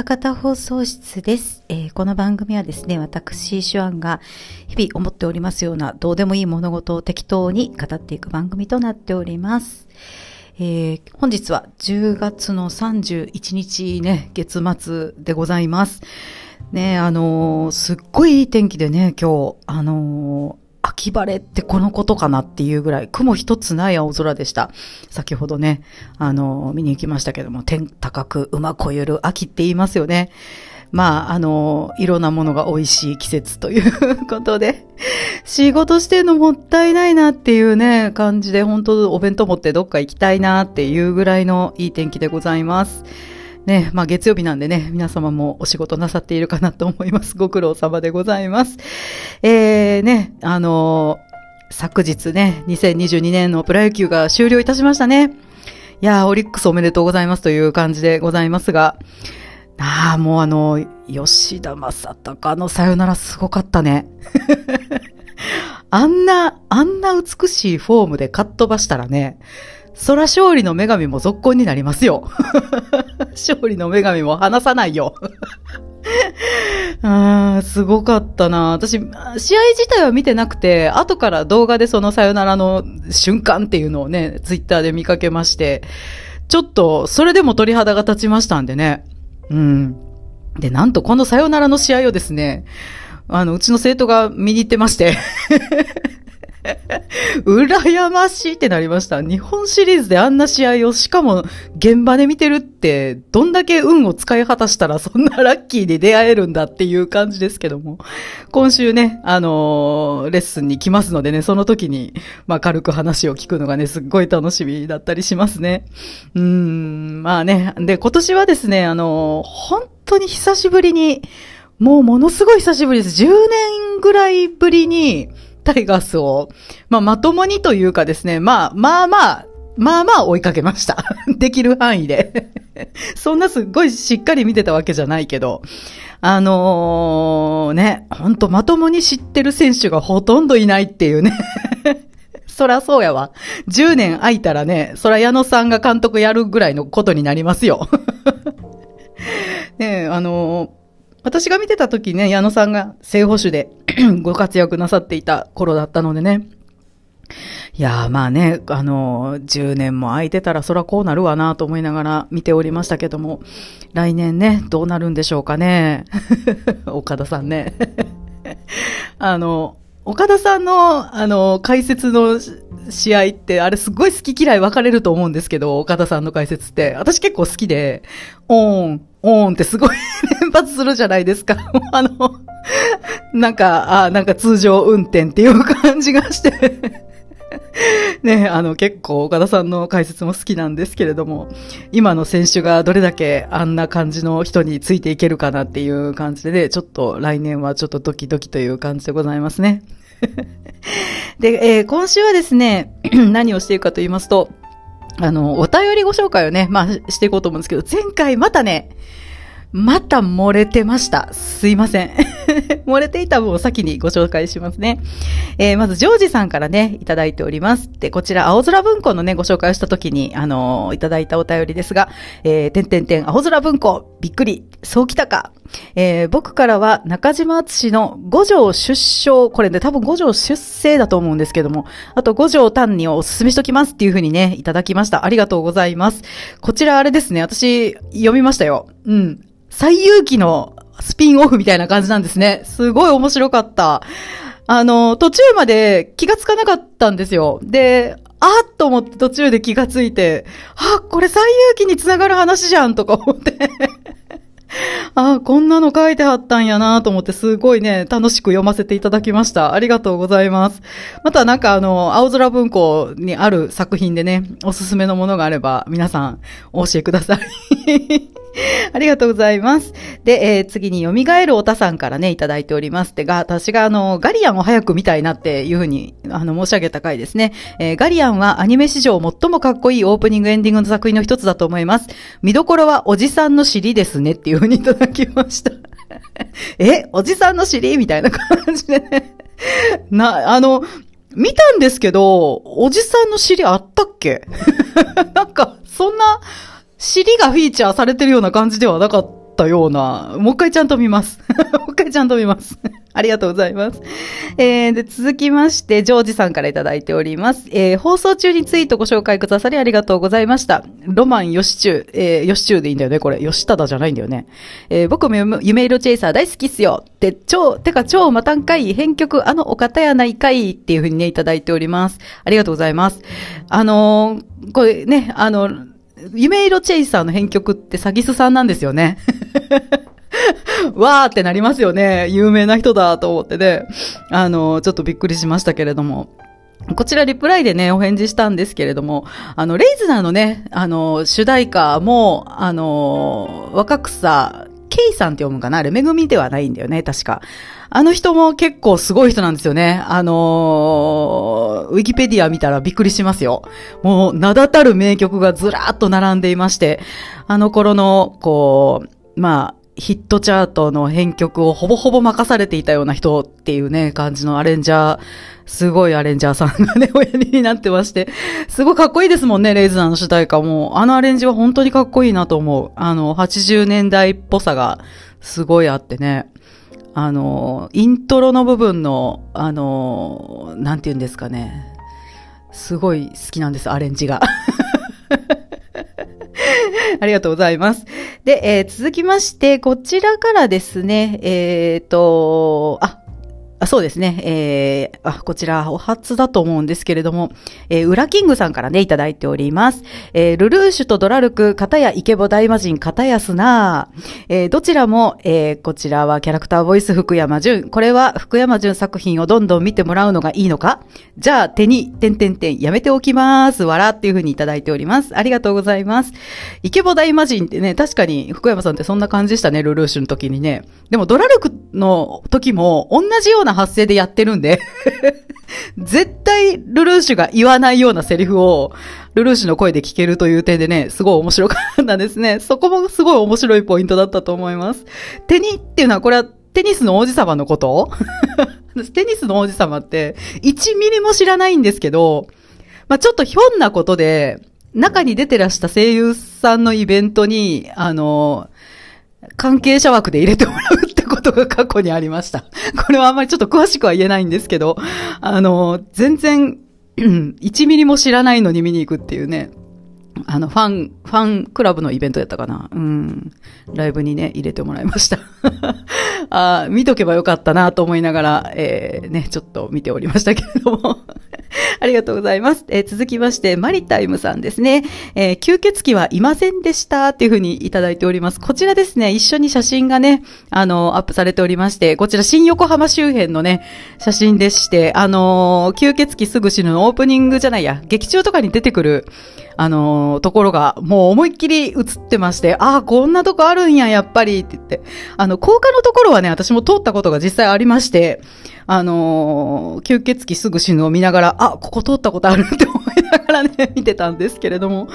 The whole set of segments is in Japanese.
たかた放送室です、えー、この番組はですね、私、手腕が日々思っておりますようなどうでもいい物事を適当に語っていく番組となっております。えー、本日は10月の31日ね、月末でございます。ね、あのー、すっごいいい天気でね、今日、あのー秋晴れってこのことかなっていうぐらい、雲一つない青空でした。先ほどね、あの、見に行きましたけども、天高く馬こゆる秋って言いますよね。まあ、あの、いろんなものが美味しい季節ということで、仕事してんのもったいないなっていうね、感じで、本当お弁当持ってどっか行きたいなっていうぐらいのいい天気でございます。ね、まあ月曜日なんでね、皆様もお仕事なさっているかなと思います。ご苦労様でございます。えー、ね、あのー、昨日ね、2022年のプロ野球が終了いたしましたね。いやー、オリックスおめでとうございますという感じでございますが、ああ、もうあの、吉田正尚のさよならすごかったね。あんな、あんな美しいフォームでかっ飛ばしたらね、そら勝利の女神も続行になりますよ。勝利の女神も離さないよ。あーすごかったな私、試合自体は見てなくて、後から動画でそのさよならの瞬間っていうのをね、ツイッターで見かけまして、ちょっと、それでも鳥肌が立ちましたんでね。うん。で、なんとこのさよならの試合をですね、あの、うちの生徒が見に行ってまして羨ましいってなりました。日本シリーズであんな試合をしかも現場で見てるって、どんだけ運を使い果たしたらそんなラッキーに出会えるんだっていう感じですけども。今週ね、あのー、レッスンに来ますのでね、その時に、まあ軽く話を聞くのがね、すっごい楽しみだったりしますね。うん、まあね。で、今年はですね、あのー、本当に久しぶりに、もうものすごい久しぶりです。10年ぐらいぶりに、タイガースを、まあ、まともにというかですね、まあ、まあまあ、まあまあ追いかけました。できる範囲で。そんなすっごいしっかり見てたわけじゃないけど、あのー、ね、ほんとまともに知ってる選手がほとんどいないっていうね。そらそうやわ。10年空いたらね、そら矢野さんが監督やるぐらいのことになりますよ。ねあのー私が見てた時ね、矢野さんが正捕手で ご活躍なさっていた頃だったのでね。いやーまあね、あのー、10年も空いてたらそらこうなるわなと思いながら見ておりましたけども、来年ね、どうなるんでしょうかね。岡田さんね。あの、岡田さんの、あの、解説の試合って、あれすごい好き嫌い分かれると思うんですけど、岡田さんの解説って。私結構好きで、オーン、オーンってすごい連発するじゃないですか。あの、なんか、あなんか通常運転っていう感じがして ね、あの結構岡田さんの解説も好きなんですけれども、今の選手がどれだけあんな感じの人についていけるかなっていう感じで、ね、ちょっと来年はちょっとドキドキという感じでございますね。で、えー、今週はですね、何をしているかと言いますと、あの、お便りご紹介をね、まあ、していこうと思うんですけど、前回またね、また漏れてました。すいません。漏れていた分を先にご紹介しますね。えー、まず、ジョージさんからね、いただいております。で、こちら、青空文庫のね、ご紹介をした時に、あのー、いただいたお便りですが、えー、てんてんてん、青空文庫、びっくり、そうきたか。えー、僕からは中島敦の五条出生、これね、多分五条出生だと思うんですけども、あと五条単にお勧めしときますっていうふうにね、いただきました。ありがとうございます。こちらあれですね、私、読みましたよ。うん。最有機のスピンオフみたいな感じなんですね。すごい面白かった。あの、途中まで気がつかなかったんですよ。で、あっと思って途中で気がついて、あ、これ最有機につながる話じゃんとか思って ああ、こんなの書いてあったんやなと思って、すごいね、楽しく読ませていただきました。ありがとうございます。またなんかあの、青空文庫にある作品でね、おすすめのものがあれば、皆さん、お教えください。ありがとうございます。で、えー、次に、蘇るおたさんからね、いただいております。で、が、私があの、ガリアンを早く見たいなっていうふうに、あの、申し上げた回ですね。えー、ガリアンはアニメ史上最もかっこいいオープニングエンディングの作品の一つだと思います。見どころはおじさんの尻ですねっていうふうにいただきました。え、おじさんの尻みたいな感じでね。な、あの、見たんですけど、おじさんの尻あったっけ？なんか、そんな、尻がフィーチャーされてるような感じではなかったような。もう一回ちゃんと見ます。もう一回ちゃんと見ます。ありがとうございます。えー、で、続きまして、ジョージさんからいただいております。えー、放送中にツイートご紹介くださりありがとうございました。ロマンヨシチュー、えー、ヨシチューでいいんだよね、これ。ヨシタダじゃないんだよね。えー、僕も夢色チェイサー大好きっすよ。で、超、てか超またんかい、編曲あのお方やないかいっていうふうにね、いただいております。ありがとうございます。あのー、これね、あの、夢色チェイサーの編曲ってサギスさんなんですよね。わーってなりますよね。有名な人だと思ってね。あの、ちょっとびっくりしましたけれども。こちらリプライでね、お返事したんですけれども、あの、レイズナーのね、あの、主題歌も、あの、若草、ケイさんって読むかな？あれ、めぐみではないんだよね、確か。あの人も結構すごい人なんですよね。あのー、ウィキペディア見たらびっくりしますよ。もう、名だたる名曲がずらーっと並んでいまして、あの頃の、こう、まあ、ヒットチャートの編曲をほぼほぼ任されていたような人っていうね、感じのアレンジャー、すごいアレンジャーさんがね、おやりになってまして、すごいかっこいいですもんね、レイズナーの主題歌も。あのアレンジは本当にかっこいいなと思う。あの、80年代っぽさがすごいあってね。あの、イントロの部分の、あの、なんて言うんですかね。すごい好きなんです、アレンジが。ありがとうございます。で、えー、続きまして、こちらからですね、えっ、ー、と、あ、あそうですね。えー、あ、こちら、お初だと思うんですけれども、えー、ウラキングさんからね、いただいております。えー、ルルーシュとドラルク、片やイケボ大魔人、片やスナー。えー、どちらも、えー、こちらはキャラクターボイス福山潤。これは福山潤作品をどんどん見てもらうのがいいのか？じゃあ、手に、てんてんてん、やめておきます。わらっていうふうにいただいております。ありがとうございます。イケボ大魔人ってね、確かに福山さんってそんな感じでしたね、ルルーシュの時にね。でもドラルクの時も同じようなな発声でやってるんで 絶対ルルーシュが言わないようなセリフを、ルルーシュの声で聞けるという点でね、すごい面白かったですね。そこもすごい面白いポイントだったと思います。テニっていうのは、これはテニスの王子様のこと？テニスの王子様って、1ミリも知らないんですけど、まあ、ちょっとひょんなことで、中に出てらした声優さんのイベントに、あの、関係者枠で入れてもらうことが過去にありました。これはあんまりちょっと詳しくは言えないんですけど、あの、全然、1ミリも知らないのに見に行くっていうね、あの、ファン、ファンクラブのイベントやったかな。うん。ライブにね、入れてもらいました。あ見とけばよかったなと思いながら、えー、ね、ちょっと見ておりましたけれども。ありがとうございます。えー、続きまして、マリタイムさんですね。えー、吸血鬼はいませんでしたっていうふうにいただいております。こちらですね、一緒に写真がね、あの、アップされておりまして、こちら新横浜周辺のね、写真でして、あの吸血鬼すぐ死ぬのオープニングじゃないや、劇中とかに出てくる、あのところが、もう思いっきり映ってまして、ああ、こんなとこあるんや、やっぱり、って言って。あの、高架のところはね、私も通ったことが実際ありまして、あのー、吸血鬼すぐ死ぬを見ながら、あ、ここ通ったことあるって思いながらね、見てたんですけれども、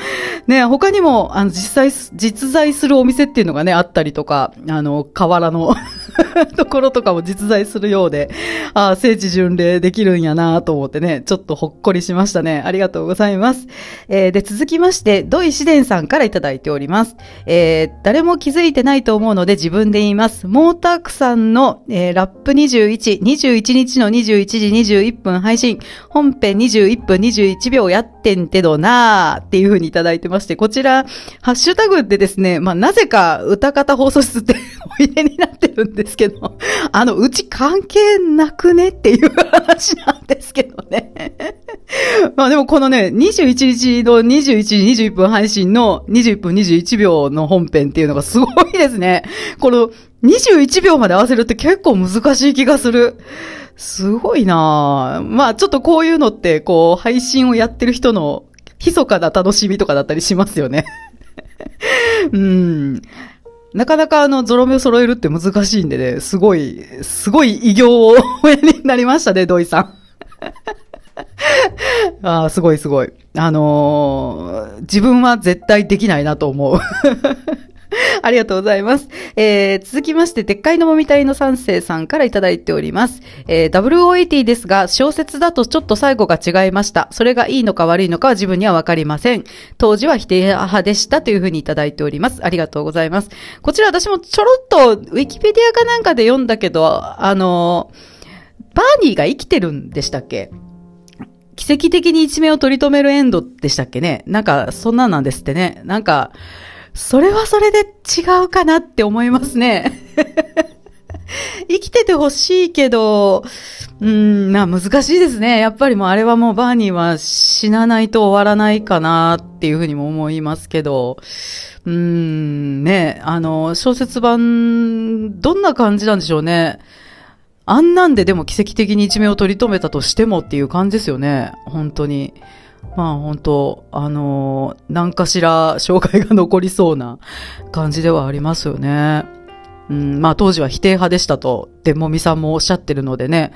ね、他にも、あの、実際、実在するお店っていうのがね、あったりとか、あの、河原の ところとかも実在するようで、ああ、聖地巡礼できるんやなと思ってね、ちょっとほっこりしましたね。ありがとうございます。えー、で、続きまして、土井紫伝さんからいただいております。えー、誰も気づいてないと思うので自分で言います。モータークさんの、えー、ラップ21、21日の21時21分配信、本編21分21秒やってんてどなーっていう風にいただいてまして、こちら、ハッシュタグでですね、まあ、なぜか歌方放送室って お入れになってるんでですけど、あの、うち関係なくねっていう話なんですけどね。まあでもこのね、21日の21時21分配信の21分21秒の本編っていうのがすごいですね。この21秒まで合わせるって結構難しい気がする。すごいなまあちょっとこういうのって、こう、配信をやってる人の密かな楽しみとかだったりしますよね。うん。なかなかあの、ゾロ目を揃えるって難しいんでね、すごい、すごい偉業をおやりになりましたね、土井さん。ああ、すごいすごい。あのー、自分は絶対できないなと思う。ありがとうございます。えー、続きまして、でっかいのもみたいの三世さんからいただいております。えー、WOAT ですが、小説だとちょっと最後が違いました。それがいいのか悪いのかは自分にはわかりません。当時は否定派でしたというふうにいただいております。ありがとうございます。こちら私もちょろっと、ウィキペディアかなんかで読んだけど、あの、バーニーが生きてるんでしたっけ？奇跡的に一命を取り留めるエンドでしたっけね？なんか、そんなんなんですってね。なんか、それはそれで違うかなって思いますね。生きててほしいけど、うん、まあ難しいですね。やっぱりもうあれはもうバーニーは死なないと終わらないかなっていうふうにも思いますけど、うん、ね、あの、小説版、どんな感じなんでしょうね。あんなんででも奇跡的に一命を取り留めたとしてもっていう感じですよね。本当に。まあ本当、あのー、何かしら紹介が残りそうな感じではありますよね。うん、まあ当時は否定派でしたと、デモミさんもおっしゃってるのでね。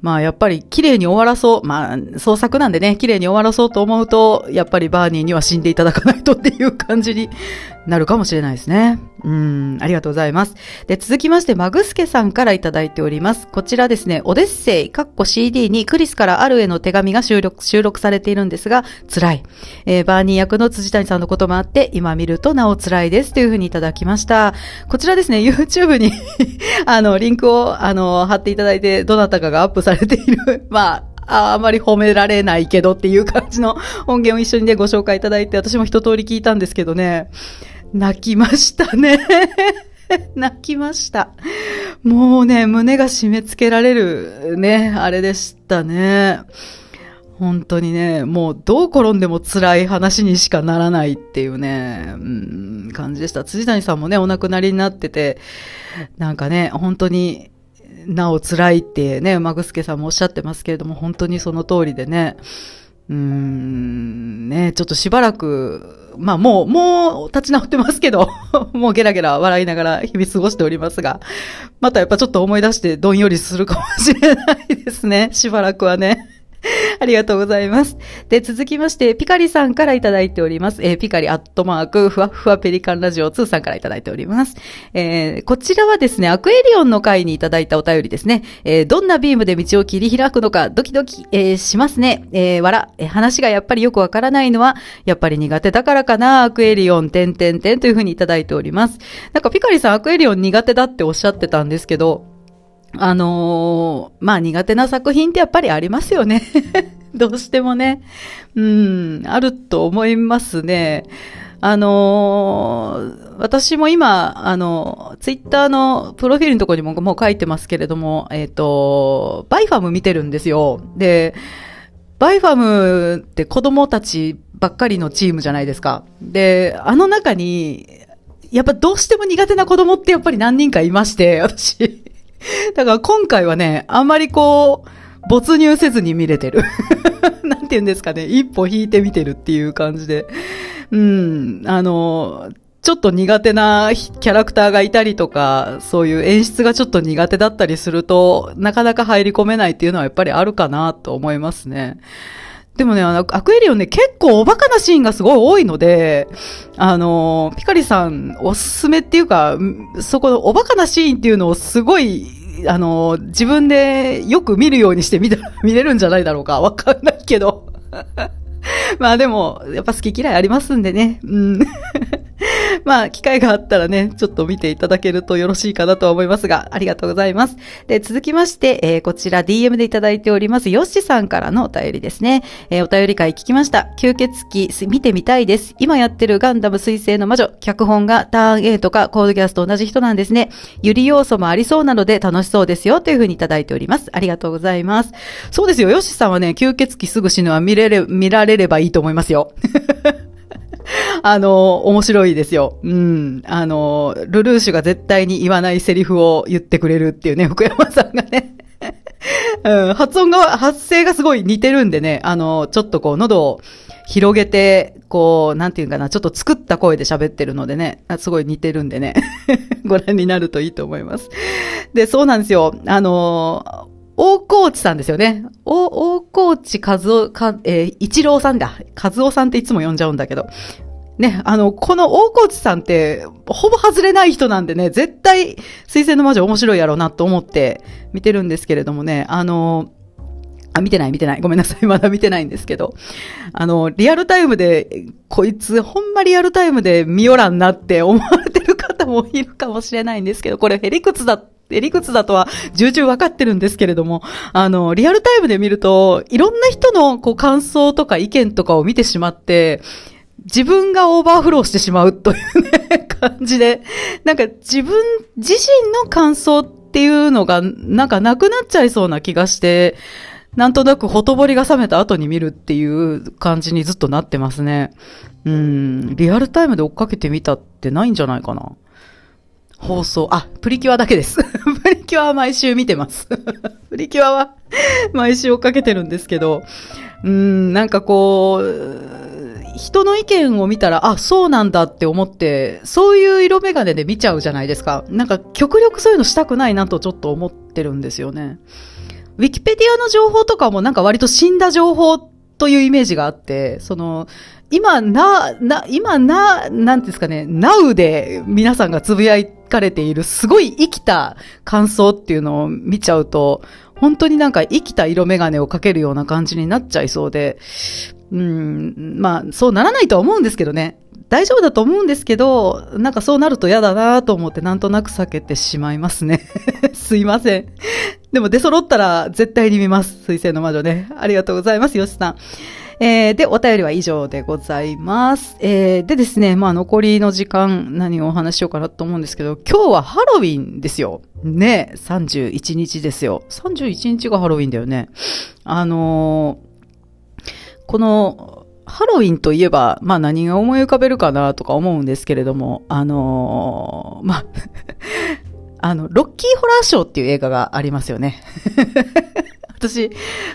まあやっぱり綺麗に終わらそう。まあ創作なんでね、綺麗に終わらそうと思うと、やっぱりバーニーには死んでいただかないとっていう感じになるかもしれないですね。うん、ありがとうございます。で、続きまして、マグスケさんからいただいております。こちらですね、オデッセイ、カッコ CD にクリスからあるへの手紙が収録、収録されているんですが、辛い。えー、バーニー役の辻谷さんのこともあって、今見るとなお辛いですというふうにいただきました。こちらですね、YouTube に あの、リンクを、あの、貼っていただいて、どなたかがアップされされている、まあ、あまり褒められないけどっていう感じの音源を一緒にね、ご紹介いただいて、私も一通り聞いたんですけどね、泣きましたね。泣きました。もうね、胸が締め付けられるね、あれでしたね。本当にね、もうどう転んでも辛い話にしかならないっていうね、うん、感じでした。辻谷さんもね、お亡くなりになってて、なんかね、本当になお辛いってね、馬ぐさんもおっしゃってますけれども、本当にその通りでね、うーん、ね、ちょっとしばらく、まあもう、もう立ち直ってますけど、もうゲラゲラ笑いながら日々過ごしておりますが、またやっぱちょっと思い出してどんよりするかもしれないですね。しばらくはね。ありがとうございます。で、続きまして、ピカリさんからいただいております。えー、ピカリアットマーク、ふわふわペリカンラジオ2さんからいただいております。えー、こちらはですね、アクエリオンの回にいただいたお便りですね。えー、どんなビームで道を切り開くのか、ドキドキ、えー、しますね。えー、わら、えー、話がやっぱりよくわからないのは、やっぱり苦手だからかな、アクエリオン、てんてんてんというふうにいただいております。なんかピカリさん、アクエリオン苦手だっておっしゃってたんですけど、あのー、まあ苦手な作品ってやっぱりありますよね。どうしてもね。うん、あると思いますね。あのー、私も今、あの、ツイッターのプロフィールのところにももう書いてますけれども、えっ、ー、と、バイファム見てるんですよ。で、バイファムって子供たちばっかりのチームじゃないですか。で、あの中に、やっぱどうしても苦手な子供ってやっぱり何人かいまして、私。だから今回はね、あんまりこう、没入せずに見れてる。なんて言うんですかね、一歩引いて見てるっていう感じで。うん、あの、ちょっと苦手なキャラクターがいたりとか、そういう演出がちょっと苦手だったりすると、なかなか入り込めないっていうのはやっぱりあるかなと思いますね。でもね、あの、アクエリオンね、結構おバカなシーンがすごい多いので、あの、ピカリさんおすすめっていうか、そこのおバカなシーンっていうのをすごい、あの、自分でよく見るようにして見た、見れるんじゃないだろうか。わかんないけど。まあでも、やっぱ好き嫌いありますんでね。うん。まあ、機会があったらね、ちょっと見ていただけるとよろしいかなと思いますが、ありがとうございます。で、続きまして、えー、こちら DM でいただいております、ヨッシさんからのお便りですね。えー、お便り会聞きました。吸血鬼見てみたいです。今やってるガンダム水星の魔女、脚本がターン A とかコードギャスと同じ人なんですね。ゆり要素もありそうなので楽しそうですよというふうにいただいております。ありがとうございます。そうですよ、ヨッシさんはね、吸血鬼すぐ死ぬは見れれ、見られればいいと思いますよ。あの、面白いですよ。うん。あの、ルルーシュが絶対に言わないセリフを言ってくれるっていうね、福山さんがね。うん、発音が、発声がすごい似てるんでね、あの、ちょっとこう、喉を広げて、こう、なんていうかな、ちょっと作った声で喋ってるのでね、すごい似てるんでね、ご覧になるといいと思います。で、そうなんですよ。あの、大河内さんですよね。大河内和夫、か、えー、一郎さんだ。和夫さんっていつも呼んじゃうんだけど。ね、あの、この大河内さんって、ほぼ外れない人なんでね、絶対、水星の魔女面白いやろうなと思って見てるんですけれどもね、あの、あ、見てない見てない。ごめんなさい。まだ見てないんですけど。あの、リアルタイムで、こいつ、ほんまリアルタイムで見よらんなって思われてる方もいるかもしれないんですけど、これ屁理屈だ屁理屈だとは重々わかってるんですけれども、あの、リアルタイムで見ると、いろんな人のこう感想とか意見とかを見てしまって、自分がオーバーフローしてしまうというね、感じで、なんか自分自身の感想っていうのが、なんかなくなっちゃいそうな気がして、なんとなくほとぼりが冷めた後に見るっていう感じにずっとなってますね。うん、リアルタイムで追っかけてみたってないんじゃないかな。放送、あ、プリキュアだけです。プリキュアは毎週見てます。プリキュアは毎週追っかけてるんですけど、うん、なんかこう、人の意見を見たら、あ、そうなんだって思って、そういう色眼鏡で見ちゃうじゃないですか。なんか極力そういうのしたくないなとちょっと思ってるんですよね。ウィキペディアの情報とかもなんか割と死んだ情報というイメージがあって、その、今な、な、今な、なんですかね、now で皆さんがつぶやかれているすごい生きた感想っていうのを見ちゃうと、本当になんか生きた色眼鏡をかけるような感じになっちゃいそうで、うん、まあ、そうならないとは思うんですけどね。大丈夫だと思うんですけど、なんかそうなると嫌だなと思ってなんとなく避けてしまいますね。すいません。でも出揃ったら絶対に見ます。水星の魔女ね。ありがとうございます、よしさん。えー、で、お便りは以上でございます。えー、でですね、まあ残りの時間何をお話しようかなと思うんですけど、今日はハロウィンですよ。ね、31日ですよ。31日がハロウィンだよね。あのーこの、ハロウィンといえば、まあ何が思い浮かべるかなとか思うんですけれども、あのー、まあ あの、ロッキーホラーショーっていう映画がありますよね。私、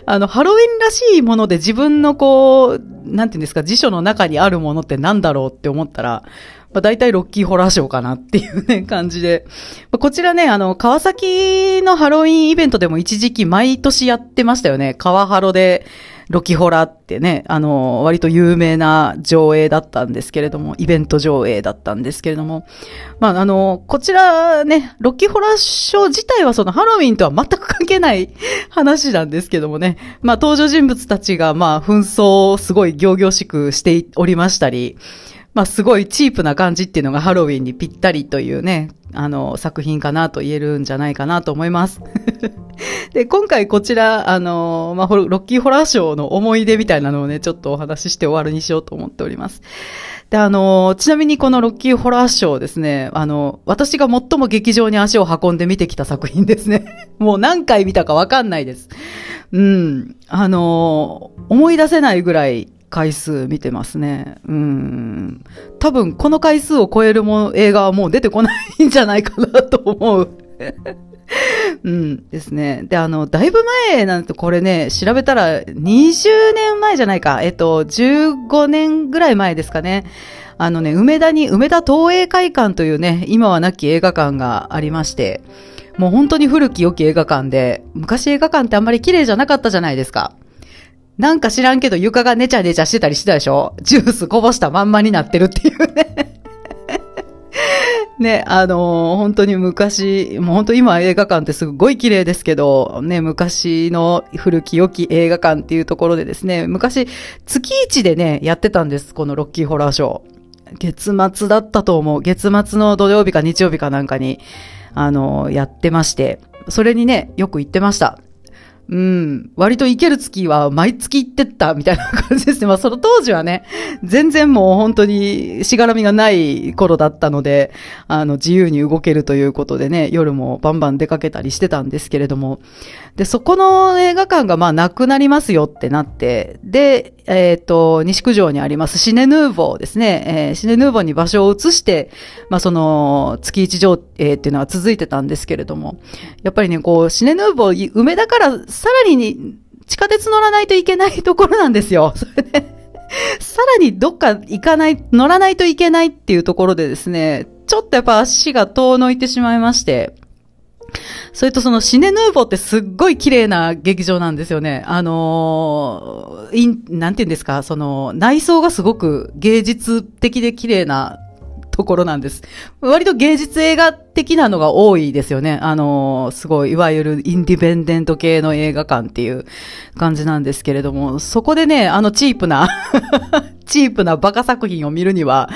あの、ハロウィンらしいもので自分のこう、なんていうんですか、辞書の中にあるものって何だろうって思ったら、まあ、大体ロッキーホラーショーかなっていうね、感じで。まあ、こちらね、あの、川崎のハロウィンイベントでも一時期毎年やってましたよね。川ハロで、ロキホラってね、あの、割と有名な上映だったんですけれども、イベント上映だったんですけれども、まあ、あの、こちらね、ロキホラショー自体はそのハロウィンとは全く関係ない 話なんですけどもね、まあ、登場人物たちが、まあ、紛争をすごい行々しくしておりましたり、まあ、すごいチープな感じっていうのがハロウィンにぴったりというね、あの、作品かなと言えるんじゃないかなと思います。で、今回こちら、あの、まあ、ロッキーホラーショーの思い出みたいなのをね、ちょっとお話しして終わるにしようと思っております。で、あの、ちなみにこのロッキーホラーショーですね、あの、私が最も劇場に足を運んで見てきた作品ですね。もう何回見たかわかんないです。うん。あの、思い出せないぐらい回数見てますね。うん。多分この回数を超えるも映画はもう出てこないんじゃないかなと思う。うんですね。で、あの、だいぶ前なんてこれね、調べたら20年前じゃないか。えっと、15年ぐらい前ですかね。あのね、梅田に、梅田東映会館というね、今はなき映画館がありまして、もう本当に古き良き映画館で、昔映画館ってあんまり綺麗じゃなかったじゃないですか。なんか知らんけど床がネチャネチャしてたりしてたでしょ？ジュースこぼしたまんまになってるっていうね ね、あのー、本当に昔、もう本当今映画館ってすごい綺麗ですけど、ね、昔の古き良き映画館っていうところでですね、昔月一でね、やってたんです、このロッキーホラーショー。月末だったと思う。月末の土曜日か日曜日かなんかに、あのー、やってまして、それにね、よく行ってました。うん。割と行ける月は毎月行ってったみたいな感じですね。まあその当時はね、全然もう本当にしがらみがない頃だったので、あの自由に動けるということでね、夜もバンバン出かけたりしてたんですけれども、で、そこの映画館がまあなくなりますよってなって、で、えっ、ー、と、西九条にありますシネヌーボーですね、えー、シネヌーボーに場所を移して、まあその月一上映っていうのは続いてたんですけれども、やっぱりね、こう、シネヌーボー、梅田からさらに地下鉄乗らないといけないところなんですよ。それで、さらにどっか行かない、乗らないといけないっていうところでですね、ちょっとやっぱ足が遠のいてしまいまして、それとそのシネヌーボーってすっごい綺麗な劇場なんですよね。あのー、イン、なんて言うんですか、その、内装がすごく芸術的で綺麗なところなんです。割と芸術映画的なのが多いですよね。あの、すごい、いわゆるインディペンデント系の映画館っていう感じなんですけれども、そこでね、あのチープな チープなバカ作品を見るには、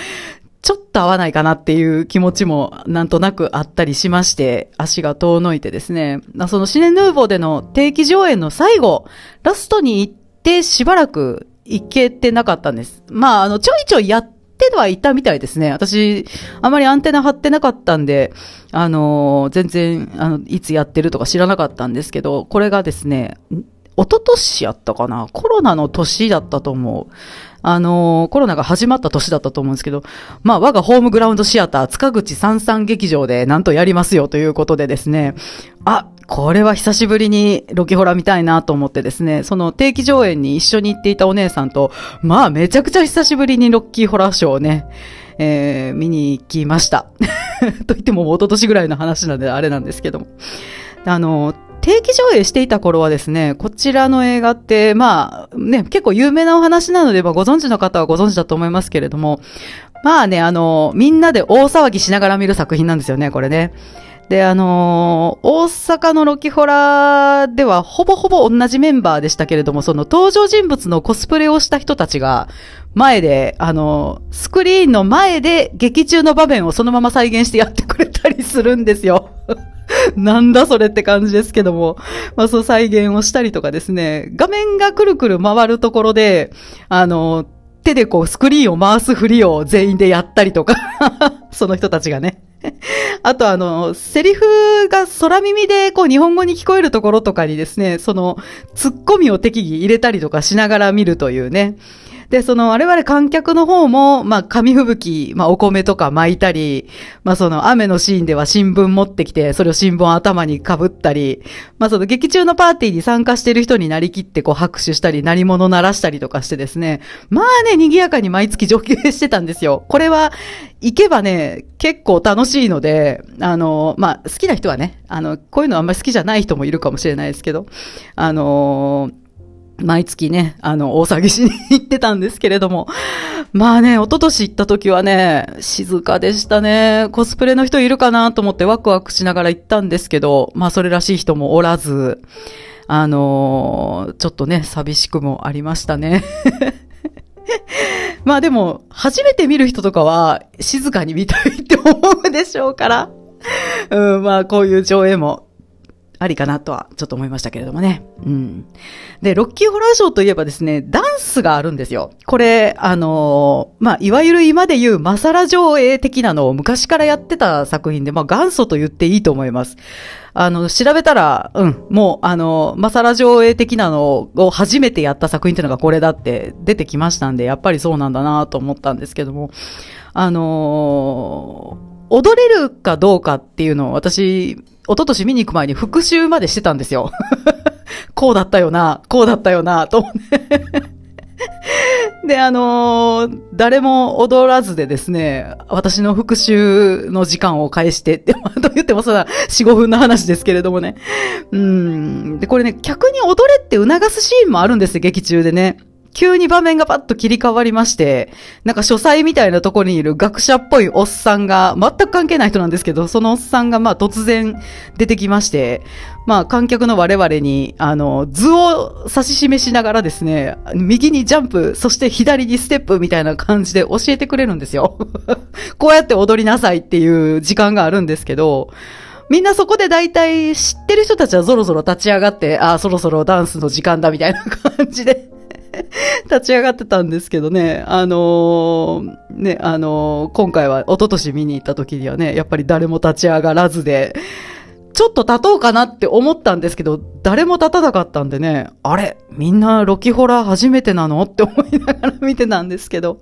ちょっと合わないかなっていう気持ちもなんとなくあったりしまして、足が遠のいてですね、そのシネヌーボーでの定期上演の最後、ラストに行ってしばらく行けてなかったんです。まあ、あの、ちょいちょいやってはいたみたいですね。私、あまりアンテナ張ってなかったんで、あの、全然、あの、いつやってるとか知らなかったんですけど、これがですね、一昨年やったかなコロナの年だったと思う。あのー、コロナが始まった年だったと思うんですけど、まあ、我がホームグラウンドシアター、塚口三三劇場でなんとやりますよということでですね、あ、これは久しぶりにロキホラ見たいなと思ってですね、その定期上演に一緒に行っていたお姉さんと、まあ、めちゃくちゃ久しぶりにロッキーホラーショーをね、えー、見に行きました。と言っても、一昨年ぐらいの話なんであれなんですけども。あの、定期上映していた頃はですね、こちらの映画って、まあ、ね、結構有名なお話なので、まあ、ご存知の方はご存知だと思いますけれども、まあね、あの、みんなで大騒ぎしながら見る作品なんですよね、これね。で、あのー、大阪のロキホラではほぼほぼ同じメンバーでしたけれども、その登場人物のコスプレをした人たちが、前で、あのー、スクリーンの前で劇中の場面をそのまま再現してやってくれたりするんですよ。なんだそれって感じですけども、まあそう再現をしたりとかですね、画面がくるくる回るところで、あの、手でこうスクリーンを回すふりを全員でやったりとか その人たちがね。あとあの、セリフが空耳でこう日本語に聞こえるところとかにですね、その、ツッコミを適宜入れたりとかしながら見るというね。で、その我々観客の方も、まあ、紙吹雪、まあ、お米とか巻いたり、まあ、その雨のシーンでは新聞持ってきて、それを新聞頭に被ったり、まあ、その劇中のパーティーに参加している人になりきってこう拍手したり、鳴り物鳴らしたりとかしてですね、まあね、賑やかに毎月上級してたんですよ。これは、行けばね、結構楽しいので、あの、まあ、好きな人はね、あの、こういうのあんまり好きじゃない人もいるかもしれないですけど、あの毎月ね、あの、大騒ぎしに行ってたんですけれども。まあね、一昨年行った時はね、静かでしたね。コスプレの人いるかなと思ってワクワクしながら行ったんですけど、まあそれらしい人もおらず、あのー、ちょっとね、寂しくもありましたね。まあでも、初めて見る人とかは、静かに見たいって思うでしょうから。うん、まあこういう上映もありかなとはちょっと思いましたけれどもね。うん。で、ロッキーホラーショーといえばですね、ダンスがあるんですよ。これ、あのー、まあ、いわゆる今で言うマサラ上映的なのを昔からやってた作品で、まあ、元祖と言っていいと思います。あの、調べたら、うん、もう、あの、マサラ上映的なのを初めてやった作品っていうのがこれだって出てきましたんで、やっぱりそうなんだなと思ったんですけども、あのー、踊れるかどうかっていうのを私、一昨年見に行く前に復習までしてたんですよ。こうだったよな、こうだったよな、と。で、あのー、誰も踊らずでですね、私の復習の時間を返してって、と言ってもそら4、5分の話ですけれどもね。うん。で、これね、客に踊れって促すシーンもあるんですよ、劇中でね。急に場面がパッと切り替わりまして、なんか書斎みたいなところにいる学者っぽいおっさんが、全く関係ない人なんですけど、そのおっさんがまあ突然出てきまして、まあ観客の我々に、あの、図を指し示しながらですね、右にジャンプ、そして左にステップみたいな感じで教えてくれるんですよ。こうやって踊りなさいっていう時間があるんですけど、みんなそこで大体知ってる人たちはぞろぞろ立ち上がって、ああ、そろそろダンスの時間だみたいな感じで 立ち上がってたんですけどね、あのー、ね、あのー、今回は一昨年見に行った時にはね、やっぱり誰も立ち上がらずで、ちょっと立とうかなって思ったんですけど、誰も立たなかったんでね、あれみんなロキホラー初めてなの？って思いながら見てたんですけど。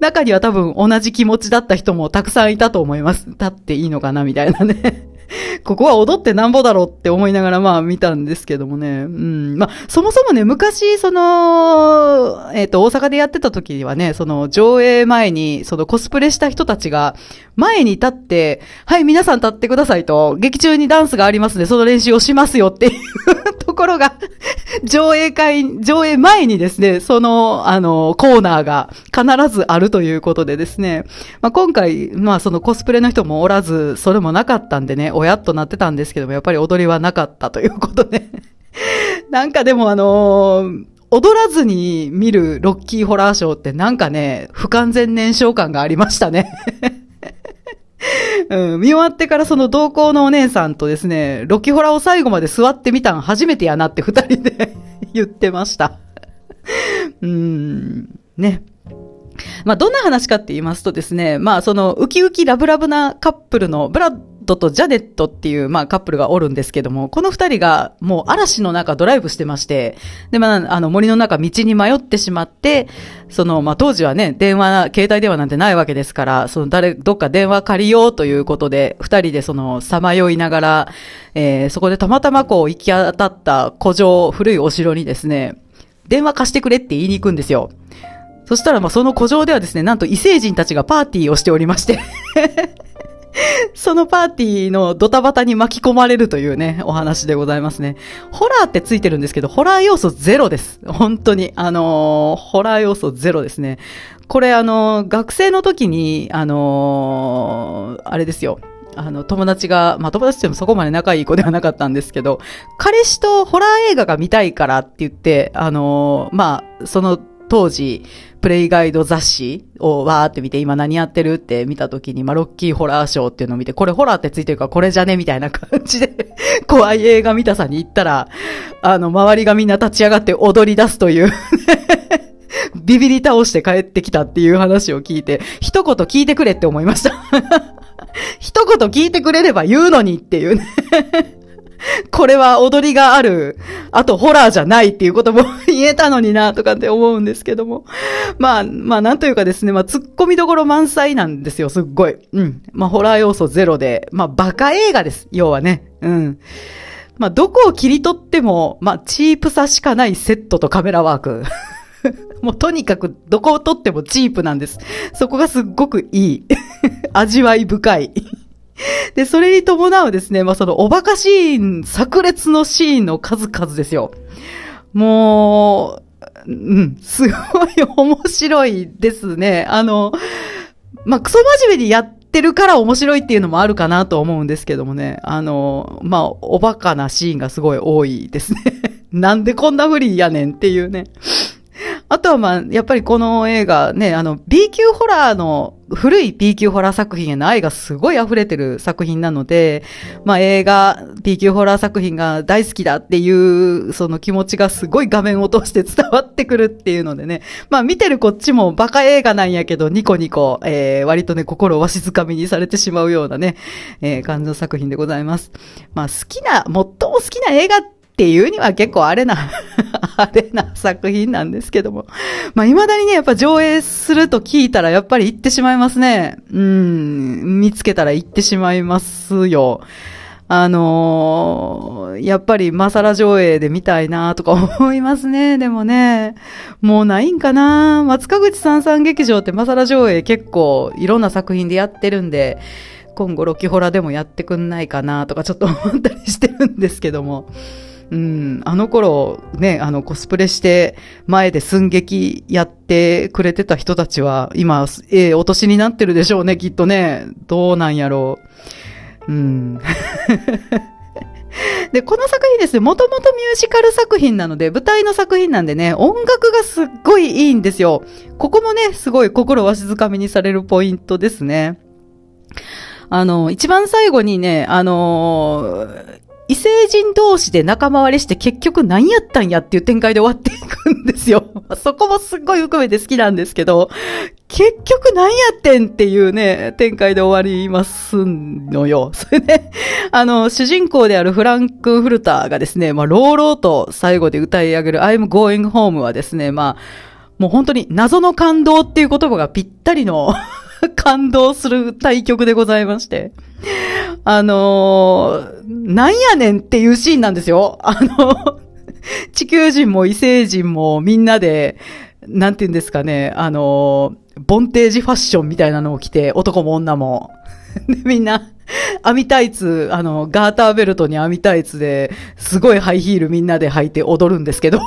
中には多分同じ気持ちだった人もたくさんいたと思います。立っていいのかな？みたいなね。ここは踊ってなんぼだろうって思いながらまあ見たんですけどもね。うん。まあ、そもそもね、昔、その、えっ、ー、と、大阪でやってた時にはね、その上映前に、そのコスプレした人たちが、前に立って、はい、皆さん立ってくださいと、劇中にダンスがありますので、その練習をしますよっていうところが、上映会、上映前にですね、その、あの、コーナーが必ずあるということでですね、まあ、今回、まあ、そのコスプレの人もおらず、それもなかったんでね、おやっとなってたんですけども、やっぱり踊りはなかったということで。なんかでもあのー、踊らずに見るロッキーホラーショーってなんかね、不完全燃焼感がありましたね。うん、見終わってからその同行のお姉さんとですね、ロキホラーを最後まで座ってみたん初めてやなって二人で 言ってました。うん、ね。まあ、どんな話かって言いますとですね、まあ、その、ウキウキラブラブなカップルのブラッドとジャネットっていう、まあ、カップルがおるんですけども、この二人がもう嵐の中ドライブしてまして、で、まあ、あの森の中道に迷ってしまって、その、まあ、当時はね、電話、携帯電話なんてないわけですから、その誰、どっか電話借りようということで、二人でその、さまよいながら、えー、そこでたまたまこう行き当たった古城、古いお城にですね、電話貸してくれって言いに行くんですよ。そしたら、ま、その古城ではですね、なんと異星人たちがパーティーをしておりましてそのパーティーのドタバタに巻き込まれるというね、お話でございますね。ホラーってついてるんですけど、ホラー要素ゼロです。本当に。あのー、ホラー要素ゼロですね。これあのー、学生の時に、あのー、あれですよ。あの、友達が、まあ、友達ってもそこまで仲いい子ではなかったんですけど、彼氏とホラー映画が見たいからって言って、あのまあ、その当時、プレイガイド雑誌をわーって見て、今何やってるって見た時に、まあ、ロッキーホラーショーっていうのを見て、これホラーってついてるからこれじゃね？みたいな感じで 怖い映画見たさに行ったら、あの、周りがみんな立ち上がって踊り出すという。ビビり倒して帰ってきたっていう話を聞いて、一言聞いてくれって思いました。一言聞いてくれれば言うのにっていうね。これは踊りがある、あとホラーじゃないっていうことも言えたのになとかって思うんですけども。まあ、まあなんというかですね、まあ突っ込みどころ満載なんですよ、すっごい。うん。まあホラー要素ゼロで、まあバカ映画です、要はね。うん。まあどこを切り取っても、まあチープさしかないセットとカメラワーク。もうとにかくどこを撮ってもチープなんです。そこがすっごくいい。味わい深い。で、それに伴うですね、まあ、そのおバカシーン、炸裂のシーンの数々ですよ。もう、うん、すごい面白いですね。あの、まあ、クソ真面目にやってるから面白いっていうのもあるかなと思うんですけどもね。あの、まあ、おバカなシーンがすごい多いですね。なんでこんなフリーやねんっていうね。あとはまあ、やっぱりこの映画ね、あの、B 級ホラーの、古い B 級ホラー作品への愛がすごい溢れてる作品なので、まあ映画、B 級ホラー作品が大好きだっていう、その気持ちがすごい画面を通して伝わってくるっていうのでね、まあ見てるこっちもバカ映画なんやけど、ニコニコ、えー、割とね、心をわしづかみにされてしまうようなね、えー、感じの作品でございます。まあ好きな、最も好きな映画ってっていうには結構あれな あれな作品なんですけども。まあ、未だにね、やっぱ上映すると聞いたらやっぱり行ってしまいますね。うん、見つけたら行ってしまいますよ。あのー、やっぱりマサラ上映で見たいなとか思いますね。でもね、もうないんかな松川口三三劇場ってマサラ上映結構いろんな作品でやってるんで、今後ロキホラでもやってくんないかなとかちょっと思ったりしてるんですけども。うん、あの頃ね、あのコスプレして前で寸劇やってくれてた人たちは今、ええお年になってるでしょうね、きっとね。どうなんやろう。うん。で、この作品ですね、もともとミュージカル作品なので、舞台の作品なんでね、音楽がすっごいいいんですよ。ここもね、すごい心わしづかみにされるポイントですね。あの、一番最後にね、あの異星人同士で仲間割れして結局何やったんやっていう展開で終わっていくんですよ。そこもすっごい含めて好きなんですけど、結局何やってんっていうね、展開で終わりますのよ。それで、あの、主人公であるフランク・フルターがですね、まあ、朗々と最後で歌い上げる I'm going home はですね、まあ、もう本当に謎の感動っていう言葉がぴったりの 感動する対局でございまして。あのー、なんやねんっていうシーンなんですよ。あの、地球人も異星人もみんなで、なんて言うんですかね、あのー、ボンテージファッションみたいなのを着て、男も女も。で、みんな、網タイツ、あの、ガーターベルトに網タイツで、すごいハイヒールみんなで履いて踊るんですけど。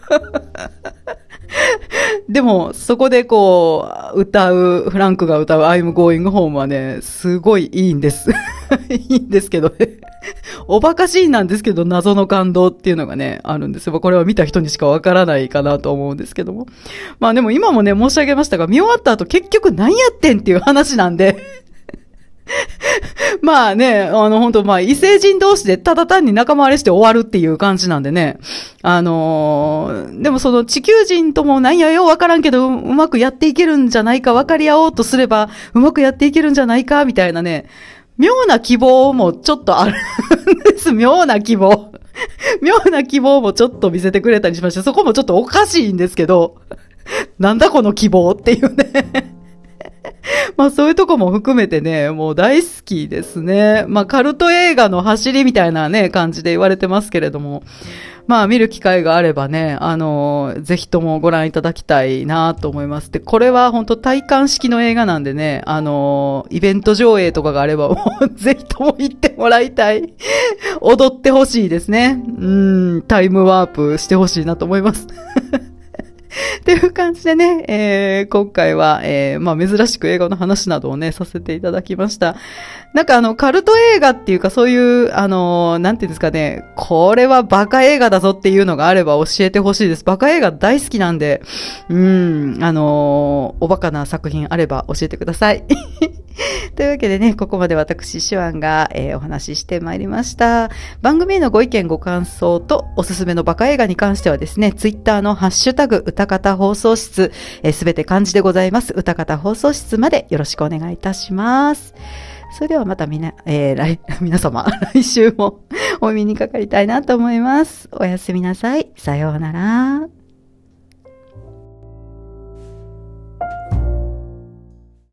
でも、そこでこう、歌う、フランクが歌う I'm going home はね、すごいいいんです。いいんですけどね。おばかしいなんですけど、謎の感動っていうのがね、あるんですよ。これは見た人にしかわからないかなと思うんですけども。まあでも今もね、申し上げましたが、見終わった後結局何やってんっていう話なんで まあね、あの、本当まあ、異星人同士でただ単に仲間割れして終わるっていう感じなんでね。あのー、でもその地球人ともなんやよわからんけど、うまくやっていけるんじゃないか、分かり合おうとすれば、うまくやっていけるんじゃないか、みたいなね、妙な希望もちょっとあるんです。妙な希望。妙な希望もちょっと見せてくれたりしまして、そこもちょっとおかしいんですけど、なんだこの希望っていうねまあそういうとこも含めてね、もう大好きですね。まあカルト映画の走りみたいなね、感じで言われてますけれども、まあ見る機会があればね、あの、ぜひともご覧いただきたいなと思います。で、これは本当体感式の映画なんでね、あの、イベント上映とかがあれば、もう ぜひとも行ってもらいたい。踊ってほしいですね。うん、タイムワープしてほしいなと思います。っていう感じでね、えー、今回は、えー、まあ珍しく映画の話などをね、させていただきました。なんかあの、カルト映画っていうかそういう、あの、なんていうんですかね、これはバカ映画だぞっていうのがあれば教えてほしいです。バカ映画大好きなんで、うん、あの、おバカな作品あれば教えてください。というわけでね、ここまで私、手腕が、えー、お話ししてまいりました。番組へのご意見、ご感想とおすすめのバカ映画に関してはですね、ツイッターのハッシュタグ、歌方放送室、す、べ、て漢字でございます。歌方放送室までよろしくお願いいたします。それではまたみな、えー、来、皆様、来週も お耳にかかりたいなと思います。おやすみなさい。さようなら。